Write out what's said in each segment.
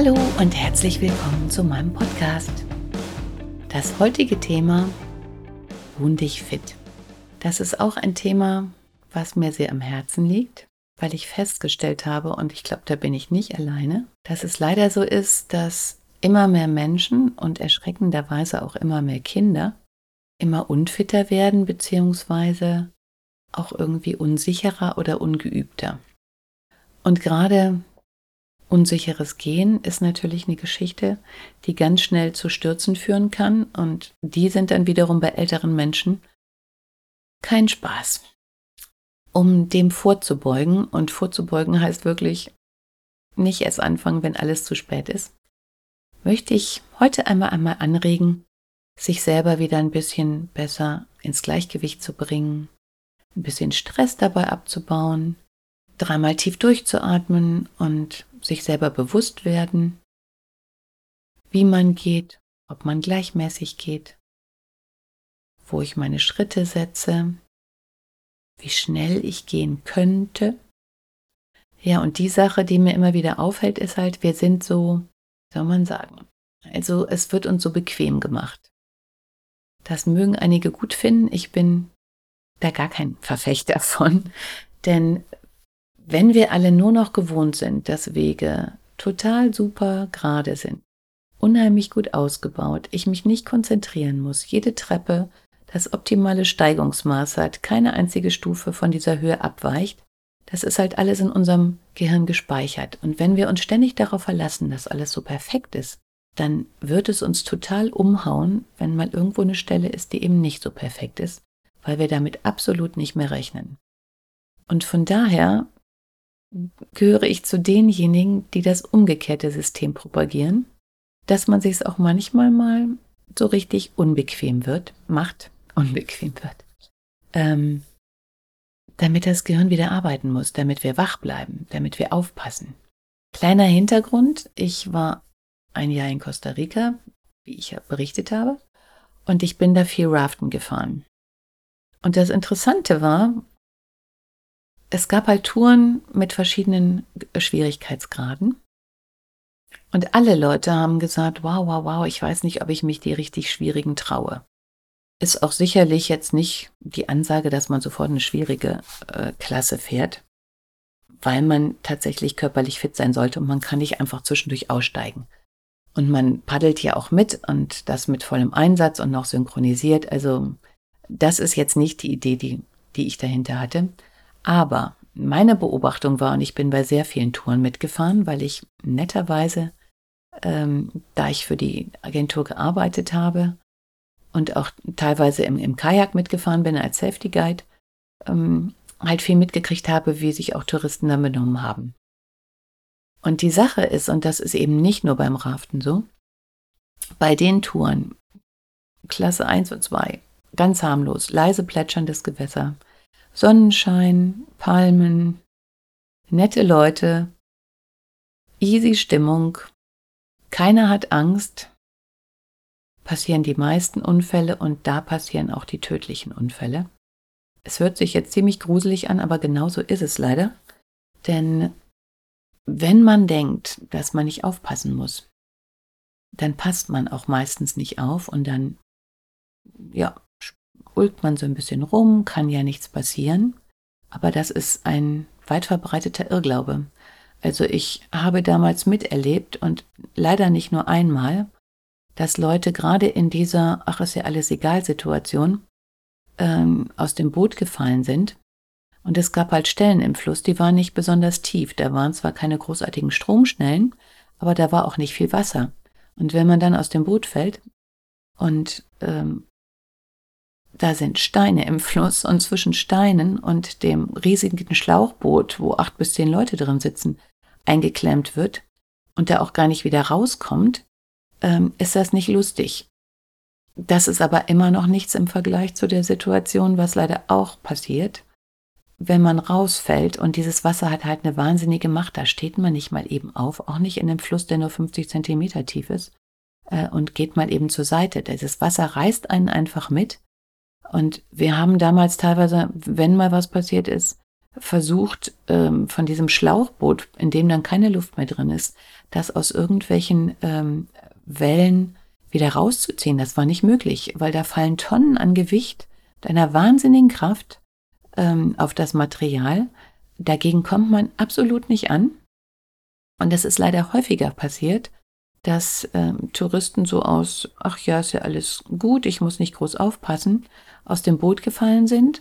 Hallo und herzlich willkommen zu meinem Podcast. Das heutige Thema Wohn dich fit. Das ist auch ein Thema, was mir sehr am Herzen liegt, weil ich festgestellt habe, und ich glaube, da bin ich nicht alleine, dass es leider so ist, dass immer mehr Menschen und erschreckenderweise auch immer mehr Kinder immer unfitter werden, beziehungsweise auch irgendwie unsicherer oder ungeübter. Und gerade Unsicheres Gehen ist natürlich eine Geschichte, die ganz schnell zu Stürzen führen kann und die sind dann wiederum bei älteren Menschen kein Spaß. Um dem vorzubeugen und vorzubeugen heißt wirklich nicht erst anfangen, wenn alles zu spät ist, möchte ich heute einmal einmal anregen, sich selber wieder ein bisschen besser ins Gleichgewicht zu bringen, ein bisschen Stress dabei abzubauen, dreimal tief durchzuatmen und sich selber bewusst werden, wie man geht, ob man gleichmäßig geht, wo ich meine Schritte setze, wie schnell ich gehen könnte. Ja, und die Sache, die mir immer wieder auffällt, ist halt, wir sind so, soll man sagen, also es wird uns so bequem gemacht. Das mögen einige gut finden. Ich bin da gar kein Verfechter von, denn wenn wir alle nur noch gewohnt sind, dass Wege total super gerade sind, unheimlich gut ausgebaut, ich mich nicht konzentrieren muss, jede Treppe das optimale Steigungsmaß hat, keine einzige Stufe von dieser Höhe abweicht, das ist halt alles in unserem Gehirn gespeichert. Und wenn wir uns ständig darauf verlassen, dass alles so perfekt ist, dann wird es uns total umhauen, wenn mal irgendwo eine Stelle ist, die eben nicht so perfekt ist, weil wir damit absolut nicht mehr rechnen. Und von daher gehöre ich zu denjenigen, die das umgekehrte System propagieren, dass man sich es auch manchmal mal so richtig unbequem wird, macht, unbequem wird, ähm, damit das Gehirn wieder arbeiten muss, damit wir wach bleiben, damit wir aufpassen. Kleiner Hintergrund, ich war ein Jahr in Costa Rica, wie ich ja berichtet habe, und ich bin da viel Raften gefahren. Und das Interessante war, es gab halt Touren mit verschiedenen Schwierigkeitsgraden. Und alle Leute haben gesagt, wow, wow, wow, ich weiß nicht, ob ich mich die richtig schwierigen traue. Ist auch sicherlich jetzt nicht die Ansage, dass man sofort eine schwierige äh, Klasse fährt, weil man tatsächlich körperlich fit sein sollte und man kann nicht einfach zwischendurch aussteigen. Und man paddelt ja auch mit und das mit vollem Einsatz und noch synchronisiert. Also das ist jetzt nicht die Idee, die, die ich dahinter hatte. Aber meine Beobachtung war, und ich bin bei sehr vielen Touren mitgefahren, weil ich netterweise, ähm, da ich für die Agentur gearbeitet habe und auch teilweise im, im Kajak mitgefahren bin als Safety Guide, ähm, halt viel mitgekriegt habe, wie sich auch Touristen dann benommen haben. Und die Sache ist, und das ist eben nicht nur beim Raften so, bei den Touren, Klasse 1 und 2, ganz harmlos, leise plätscherndes Gewässer, Sonnenschein, Palmen, nette Leute, easy Stimmung, keiner hat Angst, passieren die meisten Unfälle und da passieren auch die tödlichen Unfälle. Es hört sich jetzt ziemlich gruselig an, aber genauso ist es leider. Denn wenn man denkt, dass man nicht aufpassen muss, dann passt man auch meistens nicht auf und dann, ja, ulkt man so ein bisschen rum, kann ja nichts passieren. Aber das ist ein weit verbreiteter Irrglaube. Also ich habe damals miterlebt und leider nicht nur einmal, dass Leute gerade in dieser, ach ist ja alles egal Situation, ähm, aus dem Boot gefallen sind. Und es gab halt Stellen im Fluss, die waren nicht besonders tief. Da waren zwar keine großartigen Stromschnellen, aber da war auch nicht viel Wasser. Und wenn man dann aus dem Boot fällt und ähm, da sind Steine im Fluss und zwischen Steinen und dem riesigen Schlauchboot, wo acht bis zehn Leute drin sitzen, eingeklemmt wird und da auch gar nicht wieder rauskommt, ähm, ist das nicht lustig. Das ist aber immer noch nichts im Vergleich zu der Situation, was leider auch passiert, wenn man rausfällt und dieses Wasser hat halt eine wahnsinnige Macht, da steht man nicht mal eben auf, auch nicht in einem Fluss, der nur 50 Zentimeter tief ist, äh, und geht mal eben zur Seite. Das Wasser reißt einen einfach mit. Und wir haben damals teilweise, wenn mal was passiert ist, versucht, ähm, von diesem Schlauchboot, in dem dann keine Luft mehr drin ist, das aus irgendwelchen ähm, Wellen wieder rauszuziehen. Das war nicht möglich, weil da fallen Tonnen an Gewicht einer wahnsinnigen Kraft ähm, auf das Material. Dagegen kommt man absolut nicht an. Und es ist leider häufiger passiert, dass ähm, Touristen so aus, ach ja, ist ja alles gut, ich muss nicht groß aufpassen, aus dem Boot gefallen sind,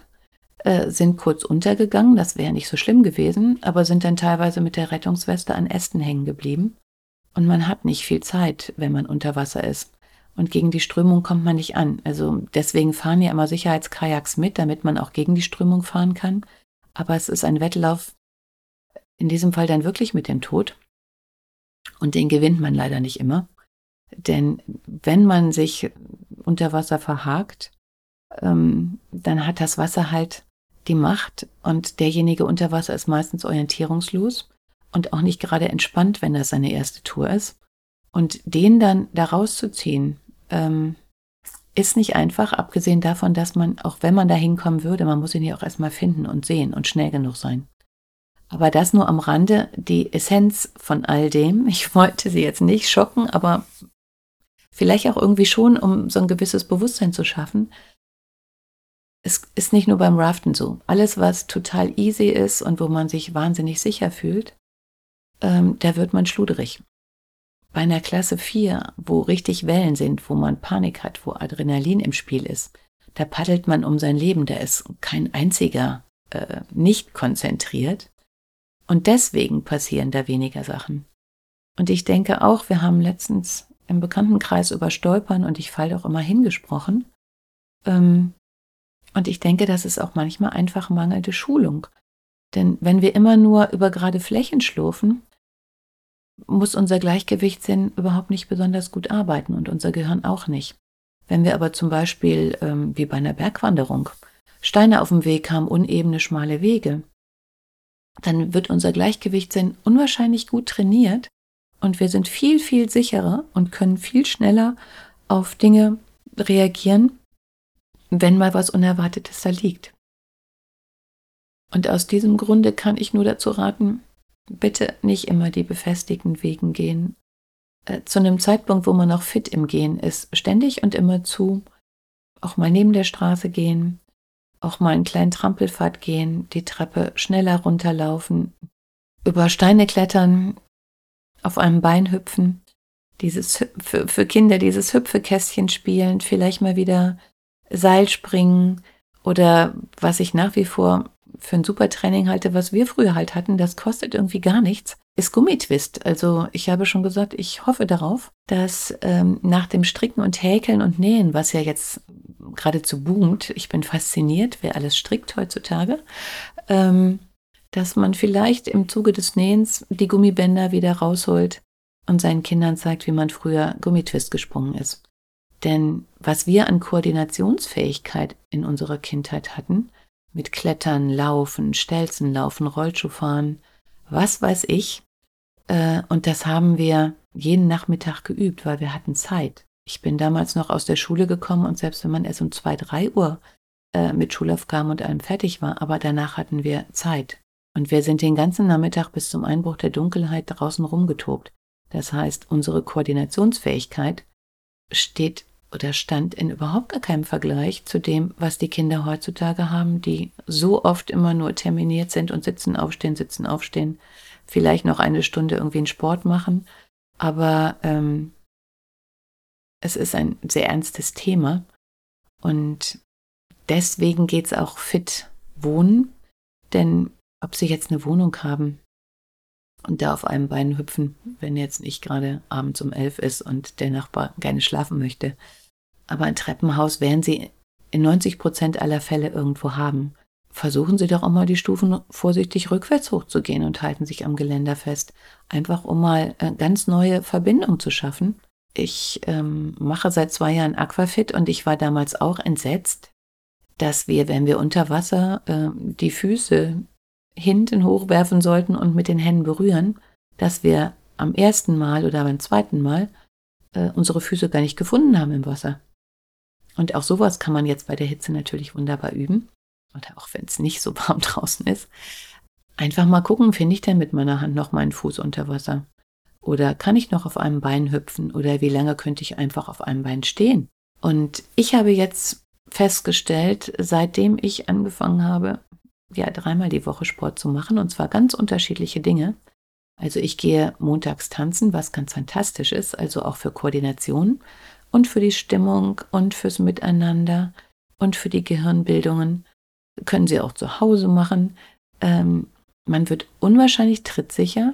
äh, sind kurz untergegangen, das wäre nicht so schlimm gewesen, aber sind dann teilweise mit der Rettungsweste an Ästen hängen geblieben. Und man hat nicht viel Zeit, wenn man unter Wasser ist. Und gegen die Strömung kommt man nicht an. Also deswegen fahren ja immer Sicherheitskajaks mit, damit man auch gegen die Strömung fahren kann. Aber es ist ein Wettlauf, in diesem Fall dann wirklich mit dem Tod. Und den gewinnt man leider nicht immer. Denn wenn man sich unter Wasser verhakt, ähm, dann hat das Wasser halt die Macht und derjenige unter Wasser ist meistens orientierungslos und auch nicht gerade entspannt, wenn das seine erste Tour ist. Und den dann da rauszuziehen, ähm, ist nicht einfach, abgesehen davon, dass man, auch wenn man da hinkommen würde, man muss ihn ja auch erstmal finden und sehen und schnell genug sein. Aber das nur am Rande, die Essenz von all dem. Ich wollte sie jetzt nicht schocken, aber vielleicht auch irgendwie schon, um so ein gewisses Bewusstsein zu schaffen. Es ist nicht nur beim Raften so. Alles, was total easy ist und wo man sich wahnsinnig sicher fühlt, ähm, da wird man schluderig. Bei einer Klasse 4, wo richtig Wellen sind, wo man Panik hat, wo Adrenalin im Spiel ist, da paddelt man um sein Leben, da ist kein einziger äh, nicht konzentriert. Und deswegen passieren da weniger Sachen. Und ich denke auch, wir haben letztens im Bekanntenkreis über Stolpern und ich falle auch immer hingesprochen. Ähm, und ich denke, das ist auch manchmal einfach mangelnde Schulung. Denn wenn wir immer nur über gerade Flächen schlurfen, muss unser Gleichgewichtssinn überhaupt nicht besonders gut arbeiten und unser Gehirn auch nicht. Wenn wir aber zum Beispiel, ähm, wie bei einer Bergwanderung, Steine auf dem Weg haben, unebene, schmale Wege, dann wird unser Gleichgewichtssinn unwahrscheinlich gut trainiert und wir sind viel, viel sicherer und können viel schneller auf Dinge reagieren, wenn mal was Unerwartetes da liegt. Und aus diesem Grunde kann ich nur dazu raten, bitte nicht immer die befestigten Wegen gehen. Äh, zu einem Zeitpunkt, wo man noch fit im Gehen ist, ständig und immer zu, auch mal neben der Straße gehen, auch mal einen kleinen Trampelpfad gehen, die Treppe schneller runterlaufen, über Steine klettern, auf einem Bein hüpfen, dieses für, für Kinder dieses Hüpfekästchen spielen, vielleicht mal wieder Seil springen oder was ich nach wie vor für ein super Training halte, was wir früher halt hatten, das kostet irgendwie gar nichts, ist Gummitwist. Also ich habe schon gesagt, ich hoffe darauf, dass ähm, nach dem Stricken und Häkeln und Nähen, was ja jetzt geradezu boomt, ich bin fasziniert, wer alles strickt heutzutage, ähm, dass man vielleicht im Zuge des Nähens die Gummibänder wieder rausholt und seinen Kindern zeigt, wie man früher Gummitwist gesprungen ist. Denn was wir an Koordinationsfähigkeit in unserer Kindheit hatten, mit Klettern, Laufen, Stelzen laufen, Rollschuhfahren, was weiß ich, äh, und das haben wir jeden Nachmittag geübt, weil wir hatten Zeit. Ich bin damals noch aus der Schule gekommen und selbst wenn man erst um zwei, drei Uhr äh, mit Schulaufgaben und allem fertig war, aber danach hatten wir Zeit. Und wir sind den ganzen Nachmittag bis zum Einbruch der Dunkelheit draußen rumgetobt. Das heißt, unsere Koordinationsfähigkeit steht oder stand in überhaupt gar keinem Vergleich zu dem, was die Kinder heutzutage haben, die so oft immer nur terminiert sind und sitzen, aufstehen, sitzen, aufstehen, vielleicht noch eine Stunde irgendwie einen Sport machen. Aber ähm, es ist ein sehr ernstes Thema und deswegen geht es auch fit wohnen, denn ob sie jetzt eine Wohnung haben und da auf einem Bein hüpfen, wenn jetzt nicht gerade abends um elf ist und der Nachbar gerne schlafen möchte. Aber ein Treppenhaus werden sie in 90 Prozent aller Fälle irgendwo haben. Versuchen Sie doch auch mal die Stufen vorsichtig rückwärts hochzugehen und halten sich am Geländer fest. Einfach um mal eine ganz neue Verbindung zu schaffen. Ich ähm, mache seit zwei Jahren Aquafit und ich war damals auch entsetzt, dass wir, wenn wir unter Wasser äh, die Füße hinten hochwerfen sollten und mit den Händen berühren, dass wir am ersten Mal oder beim zweiten Mal äh, unsere Füße gar nicht gefunden haben im Wasser. Und auch sowas kann man jetzt bei der Hitze natürlich wunderbar üben. Oder auch wenn es nicht so warm draußen ist. Einfach mal gucken, finde ich denn mit meiner Hand noch meinen Fuß unter Wasser? Oder kann ich noch auf einem Bein hüpfen? Oder wie lange könnte ich einfach auf einem Bein stehen? Und ich habe jetzt festgestellt, seitdem ich angefangen habe, ja, dreimal die Woche Sport zu machen, und zwar ganz unterschiedliche Dinge. Also ich gehe montags tanzen, was ganz fantastisch ist, also auch für Koordination und für die Stimmung und fürs Miteinander und für die Gehirnbildungen. Können Sie auch zu Hause machen. Ähm, man wird unwahrscheinlich trittsicher.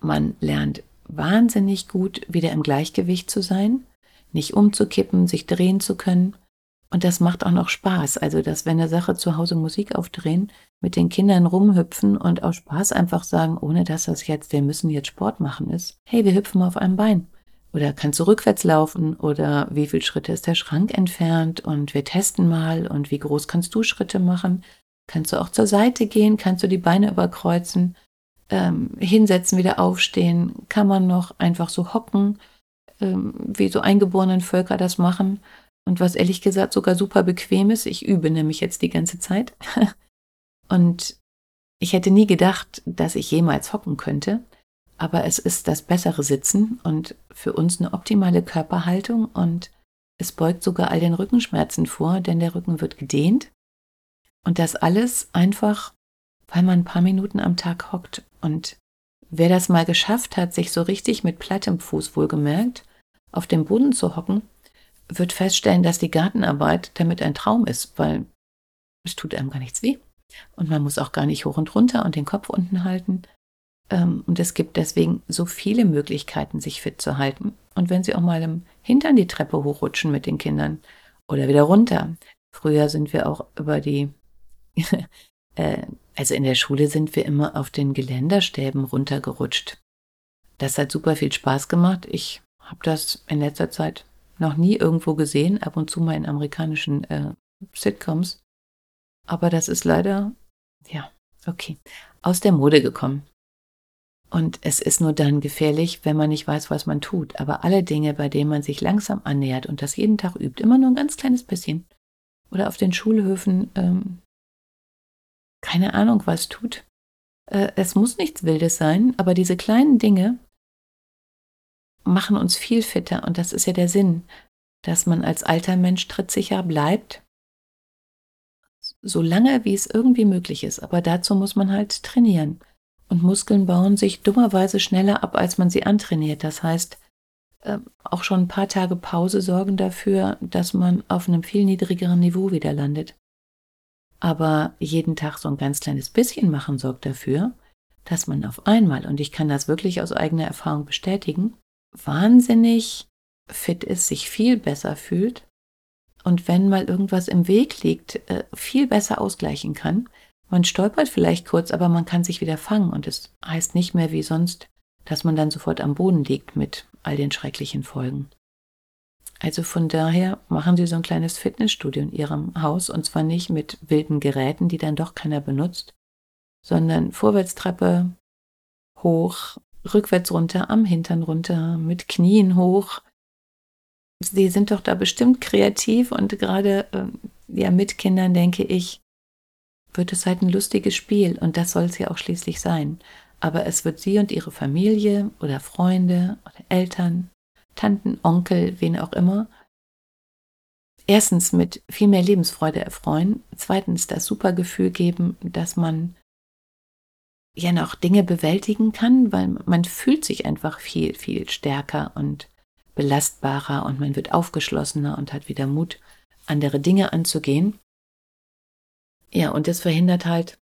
Man lernt wahnsinnig gut, wieder im Gleichgewicht zu sein, nicht umzukippen, sich drehen zu können. Und das macht auch noch Spaß. Also, dass wenn eine Sache zu Hause Musik aufdrehen, mit den Kindern rumhüpfen und aus Spaß einfach sagen, ohne dass das jetzt, wir müssen jetzt Sport machen ist. Hey, wir hüpfen auf einem Bein. Oder kannst du rückwärts laufen? Oder wie viele Schritte ist der Schrank entfernt? Und wir testen mal. Und wie groß kannst du Schritte machen? Kannst du auch zur Seite gehen? Kannst du die Beine überkreuzen? Ähm, hinsetzen, wieder aufstehen? Kann man noch einfach so hocken, ähm, wie so eingeborenen Völker das machen? Und was ehrlich gesagt sogar super bequem ist. Ich übe nämlich jetzt die ganze Zeit. Und ich hätte nie gedacht, dass ich jemals hocken könnte. Aber es ist das bessere Sitzen und für uns eine optimale Körperhaltung und es beugt sogar all den Rückenschmerzen vor, denn der Rücken wird gedehnt. Und das alles einfach, weil man ein paar Minuten am Tag hockt. Und wer das mal geschafft hat, sich so richtig mit plattem Fuß wohlgemerkt auf dem Boden zu hocken, wird feststellen, dass die Gartenarbeit damit ein Traum ist, weil es tut einem gar nichts weh. Und man muss auch gar nicht hoch und runter und den Kopf unten halten. Ähm, und es gibt deswegen so viele Möglichkeiten, sich fit zu halten. Und wenn Sie auch mal im Hintern die Treppe hochrutschen mit den Kindern oder wieder runter. Früher sind wir auch über die, äh, also in der Schule sind wir immer auf den Geländerstäben runtergerutscht. Das hat super viel Spaß gemacht. Ich habe das in letzter Zeit noch nie irgendwo gesehen, ab und zu mal in amerikanischen äh, Sitcoms. Aber das ist leider, ja, okay, aus der Mode gekommen. Und es ist nur dann gefährlich, wenn man nicht weiß, was man tut. Aber alle Dinge, bei denen man sich langsam annähert und das jeden Tag übt, immer nur ein ganz kleines bisschen. Oder auf den Schulhöfen, ähm, keine Ahnung, was tut. Äh, es muss nichts Wildes sein, aber diese kleinen Dinge, machen uns viel fitter und das ist ja der Sinn, dass man als alter Mensch trittsicher bleibt, so lange wie es irgendwie möglich ist. Aber dazu muss man halt trainieren. Und Muskeln bauen sich dummerweise schneller ab, als man sie antrainiert. Das heißt, ähm, auch schon ein paar Tage Pause sorgen dafür, dass man auf einem viel niedrigeren Niveau wieder landet. Aber jeden Tag so ein ganz kleines bisschen machen sorgt dafür, dass man auf einmal, und ich kann das wirklich aus eigener Erfahrung bestätigen, wahnsinnig fit ist, sich viel besser fühlt und wenn mal irgendwas im Weg liegt, äh, viel besser ausgleichen kann. Man stolpert vielleicht kurz, aber man kann sich wieder fangen und es heißt nicht mehr wie sonst, dass man dann sofort am Boden liegt mit all den schrecklichen Folgen. Also von daher machen Sie so ein kleines Fitnessstudio in Ihrem Haus und zwar nicht mit wilden Geräten, die dann doch keiner benutzt, sondern Vorwärtstreppe hoch, rückwärts runter, am Hintern runter, mit Knien hoch. Sie sind doch da bestimmt kreativ und gerade äh, ja mit Kindern denke ich, wird es halt ein lustiges Spiel und das soll es ja auch schließlich sein. Aber es wird Sie und Ihre Familie oder Freunde oder Eltern, Tanten, Onkel, wen auch immer, erstens mit viel mehr Lebensfreude erfreuen, zweitens das super Gefühl geben, dass man ja noch Dinge bewältigen kann, weil man fühlt sich einfach viel, viel stärker und belastbarer und man wird aufgeschlossener und hat wieder Mut, andere Dinge anzugehen. Ja, und das verhindert halt,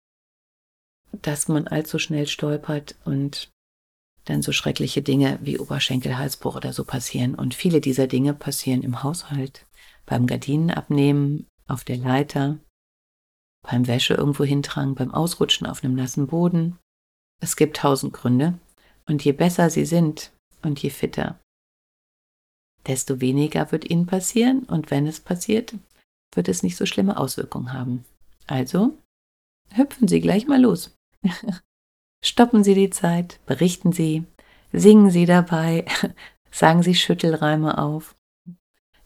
dass man allzu schnell stolpert und dann so schreckliche Dinge wie Oberschenkelhalsbruch oder so passieren. Und viele dieser Dinge passieren im Haushalt, beim Gardinenabnehmen, auf der Leiter, beim Wäsche irgendwo hintragen, beim Ausrutschen auf einem nassen Boden. Es gibt tausend Gründe. Und je besser sie sind und je fitter, desto weniger wird ihnen passieren. Und wenn es passiert, wird es nicht so schlimme Auswirkungen haben. Also hüpfen Sie gleich mal los. Stoppen Sie die Zeit, berichten Sie, singen Sie dabei, sagen Sie Schüttelreime auf.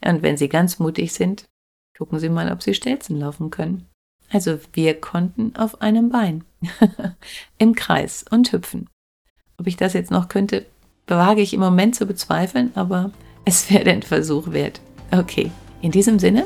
Und wenn Sie ganz mutig sind, gucken Sie mal, ob Sie Stelzen laufen können. Also wir konnten auf einem Bein im Kreis und hüpfen. Ob ich das jetzt noch könnte, wage ich im Moment zu bezweifeln, aber es wäre den Versuch wert. Okay, in diesem Sinne,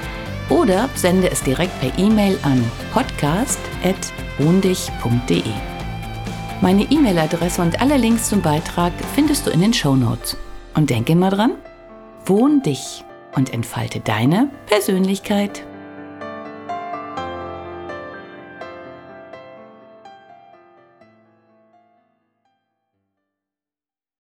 oder sende es direkt per E-Mail an podcast.wohndich.de. Meine E-Mail-Adresse und alle Links zum Beitrag findest du in den Show Notes. Und denke immer dran, wohn dich und entfalte deine Persönlichkeit.